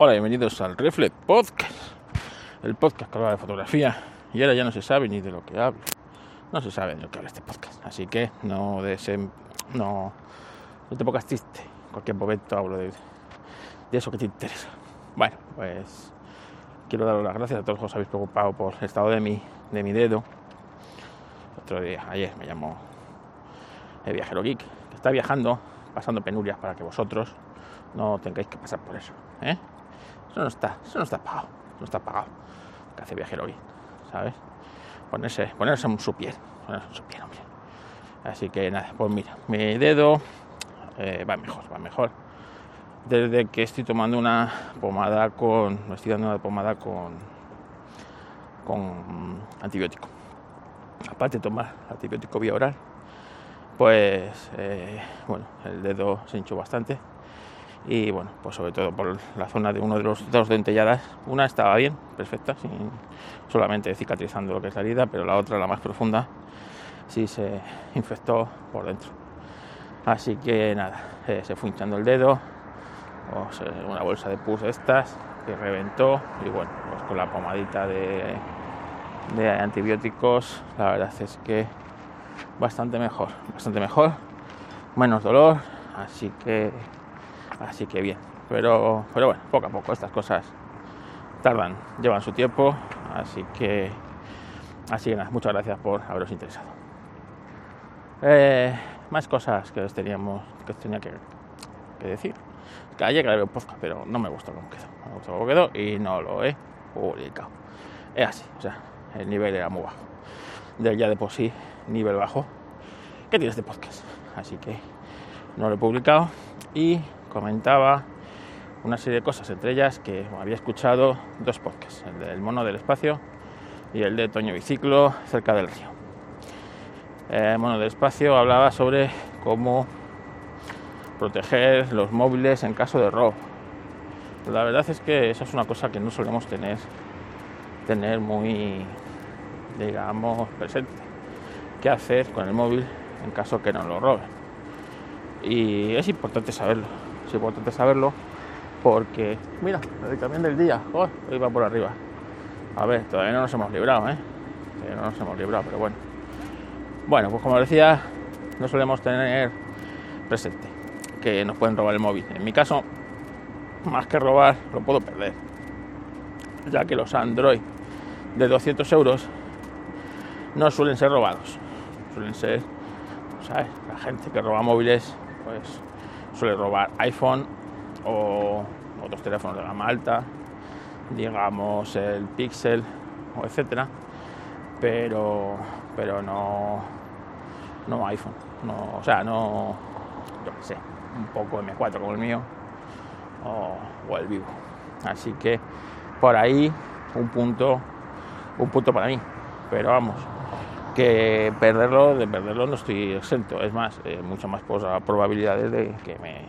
Hola, bienvenidos al Reflex Podcast, el podcast que habla de fotografía. Y ahora ya no se sabe ni de lo que hablo. No se sabe de lo que habla este podcast. Así que no, de no, no te pongas triste. En cualquier momento hablo de, de eso que te interesa. Bueno, pues quiero daros las gracias a todos los que os habéis preocupado por el estado de mi, de mi dedo. Otro día, ayer me llamó el viajero geek, que está viajando, pasando penurias para que vosotros no tengáis que pasar por eso. ¿eh? No está, eso no está pagado, no está pagado. Que hace viajero geek, ¿sabes? Ponerse, ponerse en su piel, ponerse en su piel, hombre. Así que nada, pues mira, mi dedo eh, va mejor, va mejor. Desde que estoy tomando una pomada con, me estoy dando una pomada con, con antibiótico. Aparte de tomar antibiótico vía oral, pues eh, bueno, el dedo se hinchó bastante y bueno, pues sobre todo por la zona de uno de los dos dentelladas, una estaba bien, perfecta, solamente cicatrizando lo que es la herida, pero la otra, la más profunda, sí se infectó por dentro. Así que nada, eh, se fue hinchando el dedo, una bolsa de pus estas que reventó y bueno, pues con la pomadita de, de antibióticos, la verdad es que bastante mejor, bastante mejor, menos dolor, así que así que bien. Pero, pero bueno, poco a poco estas cosas tardan, llevan su tiempo, así que así que nada, muchas gracias por haberos interesado. Eh, más cosas que os teníamos, que os tenía que, decir. Que ayer grabé un podcast, pero no me gustó cómo quedó. Me gustó cómo quedó y no lo he publicado. Es así, o sea, el nivel era muy bajo. De ya de por sí, nivel bajo. ¿Qué tiene este podcast? Así que no lo he publicado y comentaba una serie de cosas, entre ellas que había escuchado dos podcasts, el del mono del espacio y el de Toño Biciclo cerca del río. El mono del espacio hablaba sobre cómo proteger los móviles en caso de robo. La verdad es que esa es una cosa que no solemos tener, tener muy, digamos, presente. ¿Qué hacer con el móvil en caso que no lo roben? Y es importante saberlo es importante saberlo porque, mira, el camión del día, hoy va por arriba. A ver, todavía no nos hemos librado, ¿eh? Todavía no nos hemos librado, pero bueno. Bueno, pues como decía, no solemos tener presente que nos pueden robar el móvil. En mi caso, más que robar, lo puedo perder. Ya que los Android de 200 euros no suelen ser robados. Suelen ser. La gente que roba móviles, pues suele robar iPhone o otros teléfonos de gama alta, digamos el Pixel o etcétera, pero pero no no iPhone, no, o sea, no yo qué sé, un poco M4 como el mío o, o el Vivo. Así que por ahí un punto un punto para mí, pero vamos, que perderlo, de perderlo no estoy exento. Es más, eh, mucho más probabilidades de que me,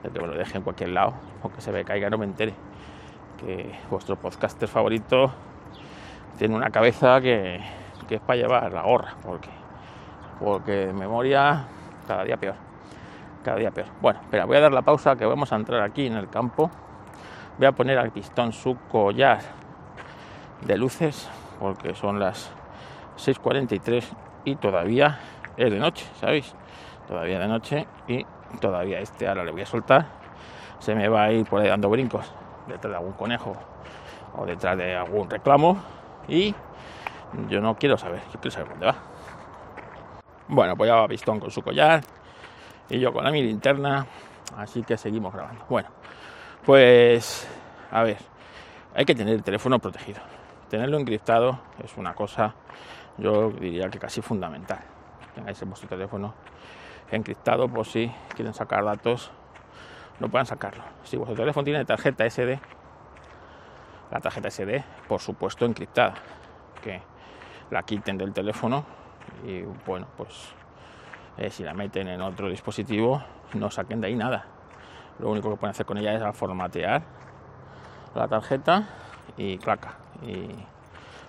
de que me lo deje en cualquier lado o se me caiga no me entere. Que vuestro podcaster favorito tiene una cabeza que, que es para llevar la gorra, porque, porque memoria cada día peor. Cada día peor. Bueno, espera, voy a dar la pausa que vamos a entrar aquí en el campo. Voy a poner al pistón su collar de luces, porque son las 6.43 y todavía es de noche, ¿sabéis? Todavía de noche y todavía este ahora le voy a soltar. Se me va a ir por ahí dando brincos detrás de algún conejo o detrás de algún reclamo y yo no quiero saber, yo quiero saber dónde va. Bueno, pues ya va Pistón con su collar y yo con la mi linterna, así que seguimos grabando. Bueno, pues a ver, hay que tener el teléfono protegido. Tenerlo encriptado es una cosa yo diría que casi fundamental. Tengáis en vuestro teléfono encriptado por si quieren sacar datos, no puedan sacarlo. Si vuestro teléfono tiene tarjeta SD, la tarjeta SD, por supuesto, encriptada, que la quiten del teléfono y bueno, pues eh, si la meten en otro dispositivo, no saquen de ahí nada. Lo único que pueden hacer con ella es formatear la tarjeta y claca. Y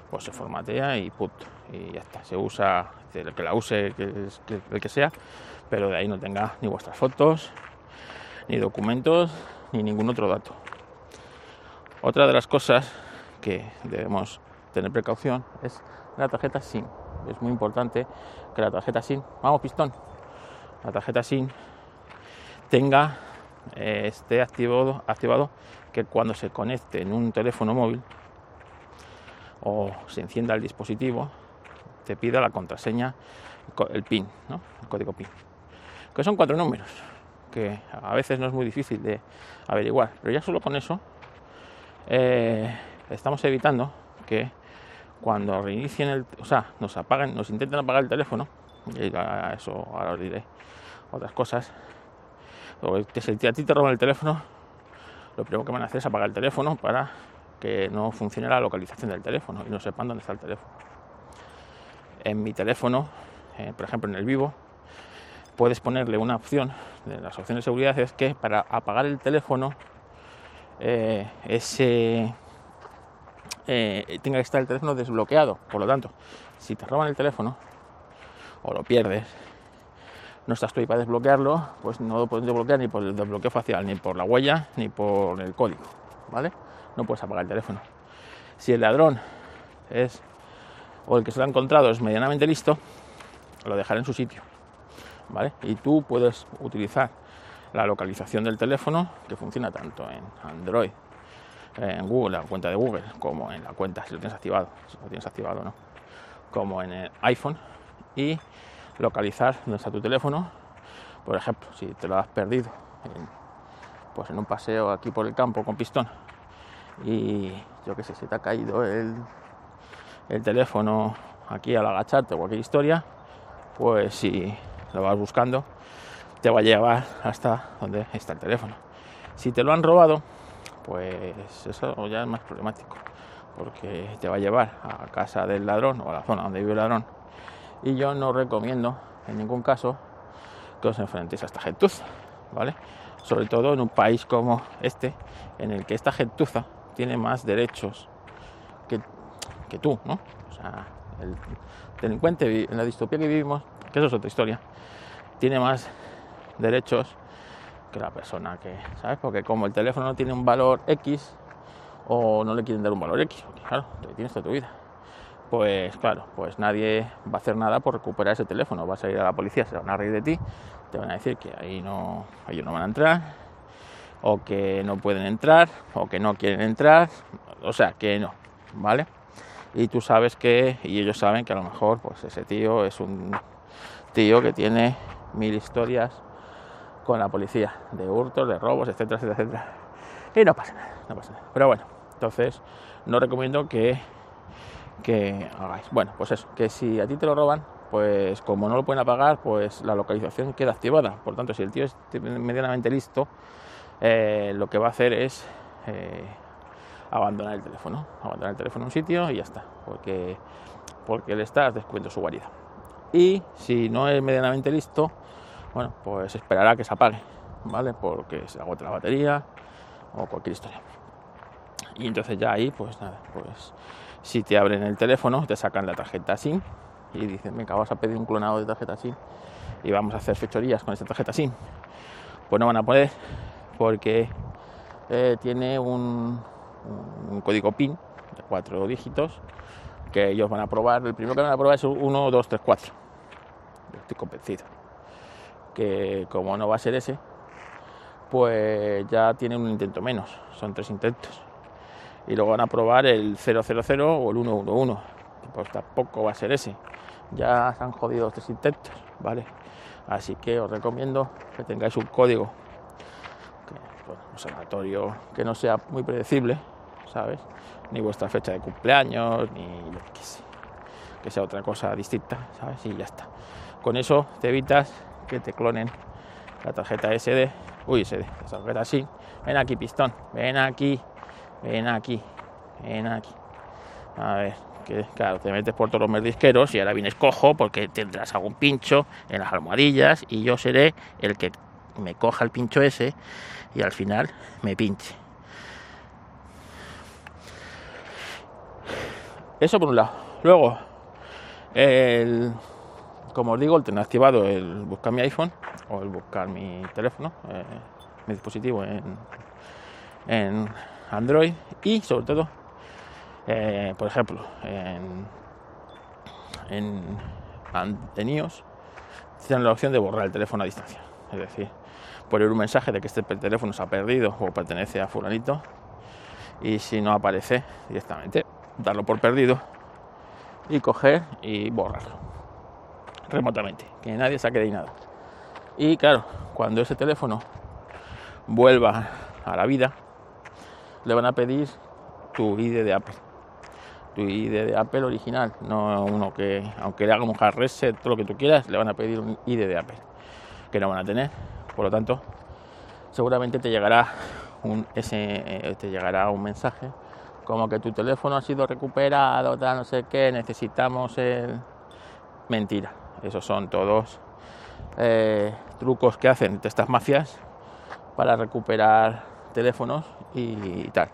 pues se formatea y put, y ya está. Se usa, el que la use, el que sea, pero de ahí no tenga ni vuestras fotos, ni documentos, ni ningún otro dato. Otra de las cosas que debemos tener precaución es la tarjeta SIM. Es muy importante que la tarjeta SIM, vamos pistón, la tarjeta SIM tenga, eh, esté activado que cuando se conecte en un teléfono móvil o se encienda el dispositivo, te pida la contraseña, el PIN, el código PIN, que son cuatro números, que a veces no es muy difícil de averiguar, pero ya solo con eso eh, estamos evitando que cuando reinicien el, o sea, nos apaguen, nos intenten apagar el teléfono, y eso ahora os diré otras cosas, o que si a ti te roban el teléfono, lo primero que van a hacer es apagar el teléfono para que no funcione la localización del teléfono y no sepan dónde está el teléfono. En mi teléfono, eh, por ejemplo en el vivo, puedes ponerle una opción, de las opciones de seguridad es que para apagar el teléfono, eh, ese eh, tenga que estar el teléfono desbloqueado. Por lo tanto, si te roban el teléfono o lo pierdes, no estás tú ahí para desbloquearlo, pues no lo puedes desbloquear ni por el desbloqueo facial, ni por la huella, ni por el código, ¿vale? No puedes apagar el teléfono. Si el ladrón es o el que se lo ha encontrado es medianamente listo, lo dejará en su sitio, ¿vale? Y tú puedes utilizar la localización del teléfono que funciona tanto en Android en Google, la cuenta de Google, como en la cuenta, si lo tienes activado, si lo tienes activado no, como en el iPhone, y localizar dónde está tu teléfono. Por ejemplo, si te lo has perdido pues en un paseo aquí por el campo con pistón y yo que sé, si te ha caído el, el teléfono aquí al agacharte o cualquier historia, pues si lo vas buscando, te va a llevar hasta donde está el teléfono. Si te lo han robado, pues eso ya es más problemático, porque te va a llevar a casa del ladrón o a la zona donde vive el ladrón. Y yo no recomiendo en ningún caso que os enfrentéis a esta gentuza, ¿vale? Sobre todo en un país como este, en el que esta gentuza tiene más derechos que, que tú, ¿no? O sea, el delincuente en la distopía que vivimos, que eso es otra historia, tiene más derechos la persona que, ¿sabes? Porque como el teléfono no tiene un valor X o no le quieren dar un valor X, claro, te tienes toda tu vida. Pues claro, pues nadie va a hacer nada por recuperar ese teléfono. Vas a ir a la policía, se van a reír de ti, te van a decir que ahí no, no van a entrar, o que no pueden entrar, o que no quieren entrar, o sea, que no, ¿vale? Y tú sabes que, y ellos saben que a lo mejor, pues ese tío es un tío que tiene mil historias con la policía de hurtos, de robos, etcétera, etcétera, etcétera. Y no pasa nada, no pasa nada. Pero bueno, entonces no recomiendo que, que hagáis. Bueno, pues eso, que si a ti te lo roban, pues como no lo pueden apagar, pues la localización queda activada. Por tanto, si el tío es medianamente listo, eh, lo que va a hacer es eh, abandonar el teléfono, abandonar el teléfono en un sitio y ya está, porque, porque le estás descubriendo su guarida. Y si no es medianamente listo, bueno, pues esperará que se apague, ¿vale? Porque se agote la batería o cualquier historia. Y entonces ya ahí, pues nada, pues si te abren el teléfono, te sacan la tarjeta SIM y dicen, venga, vas a pedir un clonado de tarjeta SIM y vamos a hacer fechorías con esta tarjeta SIM. Pues no van a poder porque eh, tiene un, código PIN de cuatro dígitos que ellos van a probar. El primero que van a probar es 1, 2, 3, 4. Estoy convencido que como no va a ser ese, pues ya tiene un intento menos, son tres intentos. Y luego van a probar el 000 o el 111, pues tampoco va a ser ese. Ya se han jodido tres intentos, ¿vale? Así que os recomiendo que tengáis un código observatorio que no sea muy predecible, ¿sabes? Ni vuestra fecha de cumpleaños, ni lo que sea, que sea otra cosa distinta, ¿sabes? Y ya está. Con eso te evitas que te clonen la tarjeta SD, uy SD, la tarjeta así, ven aquí pistón, ven aquí, ven aquí, ven aquí. A ver, que claro, te metes por todos los merdisqueros y ahora vienes cojo porque tendrás algún pincho en las almohadillas y yo seré el que me coja el pincho ese y al final me pinche. Eso por un lado. Luego, el como os digo, el tener activado el buscar mi iPhone o el buscar mi teléfono, eh, mi dispositivo en, en Android Y sobre todo, eh, por ejemplo, en, en, en iOS tienen la opción de borrar el teléfono a distancia. Es decir, poner un mensaje de que este teléfono se ha perdido o pertenece a fulanito y si no aparece directamente darlo por perdido y coger y borrarlo remotamente, que nadie saque de nada. Y claro, cuando ese teléfono vuelva a la vida, le van a pedir tu ID de Apple. Tu ID de Apple original, no uno que, aunque le haga un hard reset, todo lo que tú quieras, le van a pedir un ID de Apple, que no van a tener. Por lo tanto, seguramente te llegará un, eh, te llegará un mensaje como que tu teléfono ha sido recuperado, tal, no sé qué, necesitamos el... Mentira, esos son todos eh, trucos que hacen estas mafias para recuperar teléfonos y tal.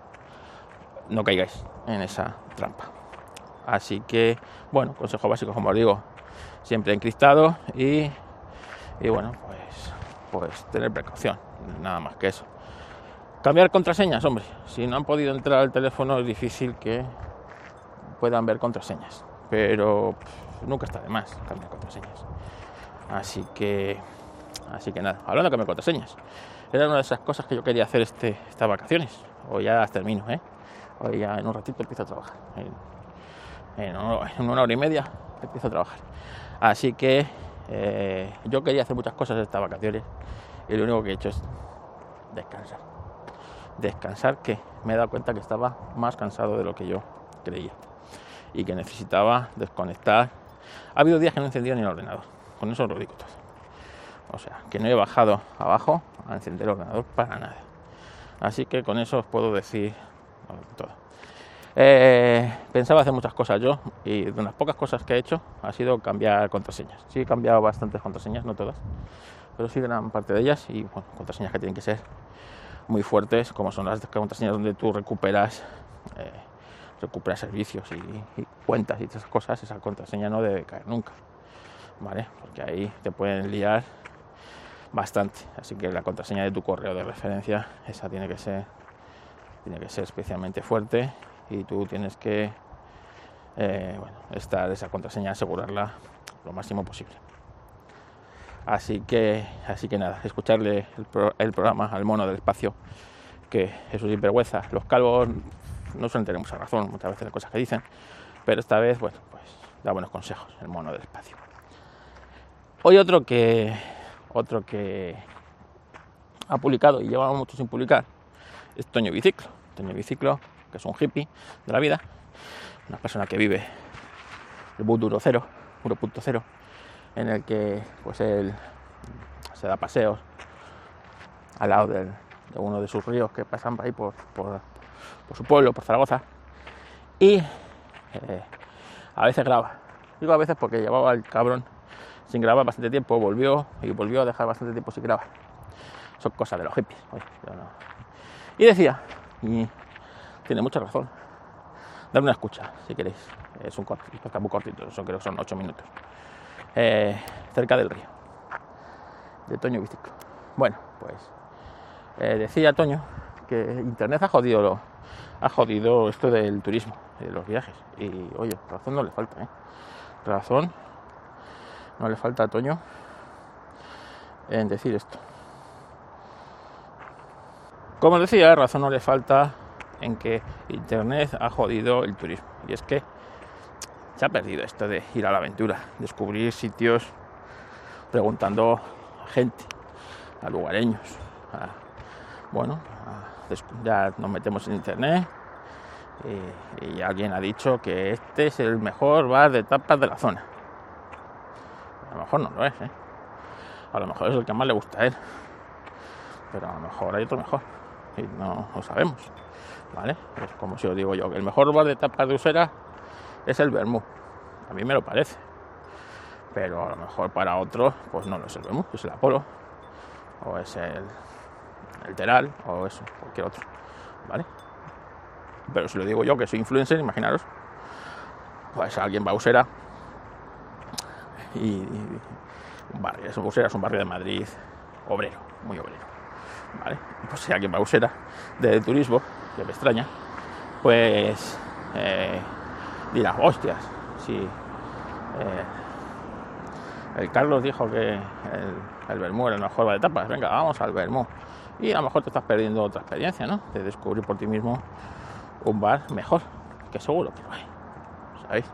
No caigáis en esa trampa. Así que, bueno, consejo básico, como os digo, siempre encriptado y, y bueno, pues, pues tener precaución, nada más que eso. Cambiar contraseñas, hombre, si no han podido entrar al teléfono es difícil que puedan ver contraseñas, pero nunca está de más cambiar contraseñas. Así que, así que nada, hablando de cambiar contraseñas, era una de esas cosas que yo quería hacer este, estas vacaciones. Hoy ya las termino, ¿eh? Hoy ya en un ratito empiezo a trabajar. En, una hora y media empiezo a trabajar. Así que eh, yo quería hacer muchas cosas estas vacaciones y lo único que he hecho es descansar. Descansar que me he dado cuenta que estaba más cansado de lo que yo creía y que necesitaba desconectar. Ha habido días que no he encendido ni el ordenador, con eso lo digo todo. O sea, que no he bajado abajo a encender el ordenador para nada. Así que con eso os puedo decir todo. Eh, pensaba hacer muchas cosas yo y de unas pocas cosas que he hecho ha sido cambiar contraseñas. Sí he cambiado bastantes contraseñas, no todas, pero sí gran parte de ellas y bueno, contraseñas que tienen que ser muy fuertes, como son las contraseñas donde tú recuperas eh, recuperas servicios y, cuentas y esas cosas, esa contraseña no debe caer nunca, ¿vale? Porque ahí te pueden liar bastante. Así que la contraseña de tu correo de referencia, esa tiene que ser, tiene que ser especialmente fuerte y tú tienes que eh, estar esa contraseña, asegurarla lo máximo posible. Así que, así que nada, escucharle el, programa al mono del espacio, que es un sinvergüenza. Los calvos no suelen tener mucha razón muchas veces las cosas que dicen, pero esta vez, bueno, pues da buenos consejos el mono del espacio. Hoy otro que otro que ha publicado y lleva mucho sin publicar es Toño Biciclo. Toño Biciclo, que es un hippie de la vida, una persona que vive el boot 1.0, 1.0, en el que pues él se da paseos al lado de uno de sus ríos que pasan por ahí por, por, su pueblo, por Zaragoza, y eh, a veces graba. Digo a veces porque llevaba el cabrón sin grabar bastante tiempo, volvió y volvió a dejar bastante tiempo sin grabar. Son cosas de los hippies. Y decía, tiene mucha razón, dame una escucha si queréis. Es un podcast muy cortito, eso creo que son 8 minutos. Eh, cerca del río, de Toño Biciclo. Bueno, pues eh, decía Toño que Internet ha jodido, ha jodido esto del turismo, de los viajes. Y oye, razón no le falta, ¿eh? Razón no le falta a Toño en decir esto. Como decía, razón no le falta en que Internet ha jodido el turismo. Y es que se ha perdido esto de ir a la aventura, descubrir sitios preguntando a gente, a lugareños. bueno, ya nos metemos en Internet y, y alguien ha dicho que este es el mejor bar de tapas de la zona. A lo mejor no lo es, ¿eh? A lo mejor es el que más le gusta a él. Pero a lo mejor hay otro mejor. Y no lo sabemos. ¿Vale? Es como si os digo yo, que el mejor bar de tapas de Usera es el Bermú. A mí me lo parece. Pero a lo mejor para otros, pues no lo es el Bermú, es el Apolo. O es el, el Teral, o eso, cualquier otro. ¿Vale? Pero si lo digo yo, que soy influencer, imaginaros, pues alguien va a Usera y, un barrio, es Usera es un barrio de Madrid obrero, muy obrero. ¿Vale? Pues si alguien va de turismo, que me extraña, pues eh, dirás, hostias, si eh, el Carlos dijo que el, el Bermú era el mejor de etapas, venga, vamos al Bermú. Y a lo mejor te estás perdiendo otra experiencia, ¿no? De descubrir por ti mismo un bar mejor, que seguro que lo hay, ¿sabéis?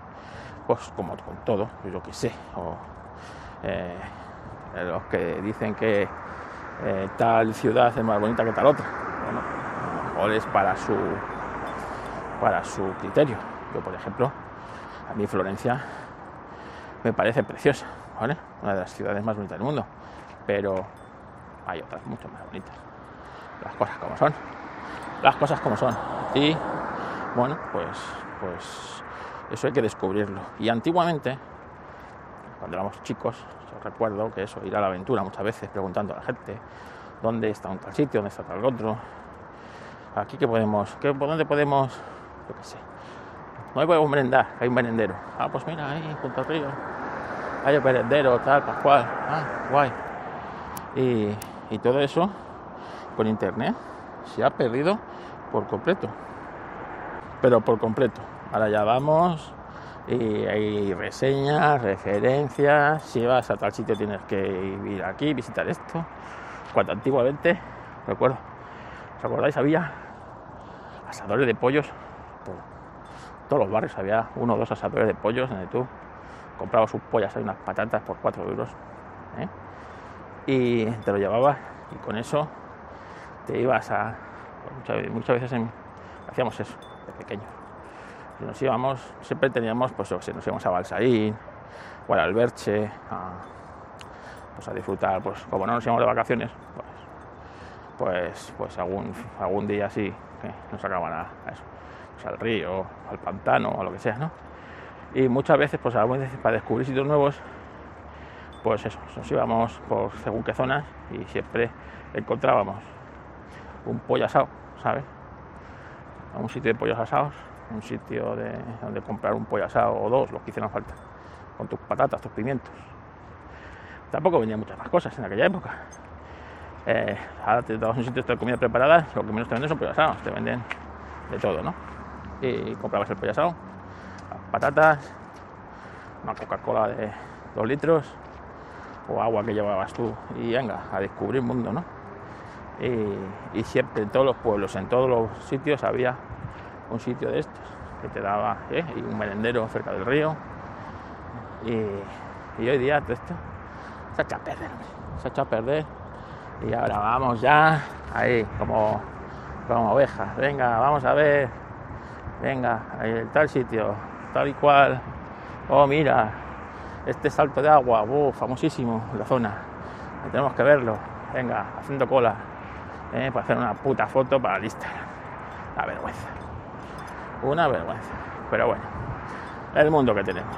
Pues como con todo, yo que sé, o eh, los que dicen que eh, tal ciudad es más bonita que tal otra. Bueno, a lo mejor es para su, para su criterio. Yo, por ejemplo, a mí Florencia me parece preciosa, ¿vale? Una de las ciudades más bonitas del mundo, pero hay otras mucho más bonitas. Las cosas como son. Las cosas como son. Y bueno, pues, pues eso hay que descubrirlo. Y antiguamente, cuando éramos chicos, yo recuerdo que eso, ir a la aventura muchas veces preguntando a la gente dónde está un tal sitio, dónde está tal otro. Aquí que podemos, ¿qué, ¿por dónde podemos, yo qué sé, no podemos merendar? Hay un merendero. Ah, pues mira, ahí junto al río. Hay un merendero, tal, pascual. Ah, guay. Y, y todo eso con internet se ha perdido por completo. Pero por completo. Ahora ya vamos y hay reseñas, referencias. Si vas a tal sitio tienes que ir aquí, visitar esto. Cuando antiguamente, recuerdo, ¿os acordáis? Había asadores de pollos por todos los barrios. Había uno o dos asadores de pollos donde tú comprabas sus pollas y unas patatas por 4 euros. ¿eh? Y te lo llevabas y con eso te ibas a. Muchas, veces hacíamos eso de pequeños. Nos íbamos, siempre teníamos, pues yo sé, nos íbamos a Balsaín o al Alberche a, pues a disfrutar, pues como no nos íbamos de vacaciones, pues, pues, pues algún, algún día así que nos sacaban a, pues al río, al pantano, o a lo que sea, ¿no? Y muchas veces, pues algunas veces para descubrir sitios nuevos, pues eso, nos íbamos por según qué zonas y siempre encontrábamos un pollo asado, ¿sabes? A un sitio de pollos asados, un sitio de, donde comprar un pollo asado o dos, los que hicieran falta, con tus patatas, tus pimientos. Tampoco vendían muchas más cosas en aquella época. Eh, ahora te dabas un sitio de comida preparada, lo que menos te venden son pollos asados, te venden de todo, ¿no? Y comprabas el pollo asado, patatas, una Coca-Cola de dos litros o agua que llevabas tú y venga, a descubrir mundo, ¿no? Y siempre en todos los pueblos, en todos los sitios había un sitio de estos que te daba ¿eh? y un merendero cerca del río. Y, hoy día todo esto se ha echado a perder, se ha echado a perder. Y ahora vamos ya ahí, como, como ovejas. Venga, vamos a ver. Venga, ahí tal sitio, tal y cual. Oh, mira, este salto de agua, uh, famosísimo la zona. Tenemos que verlo. Venga, haciendo cola ¿eh? para hacer una puta foto para el Instagram. Una vergüenza. Una vergüenza. Pero bueno, el mundo que tenemos.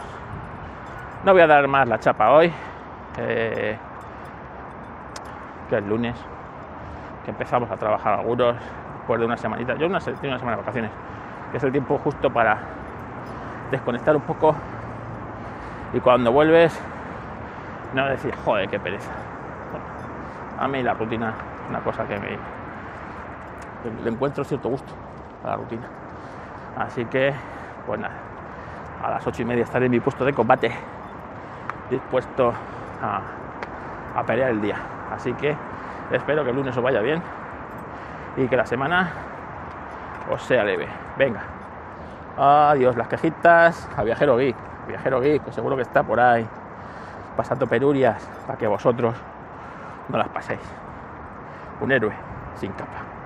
No voy a dar más la chapa hoy. eh, que es lunes. Que empezamos a trabajar algunos después de una semanita. Yo una, tengo una semana de vacaciones. Que es el tiempo justo para desconectar un poco. Y cuando vuelves, no decir, joder, qué pereza. A mí la rutina es una cosa que me le encuentro cierto gusto a la rutina. Así que, pues nada, a las ocho y media estaré en mi puesto de combate, dispuesto a, a pelear el día. Así que espero que el lunes os vaya bien y que la semana os sea leve. Venga, adiós las quejitas a Viajero Geek, Viajero Geek, que seguro que está por ahí pasando penurias para que vosotros no las paséis. Un héroe sin capa.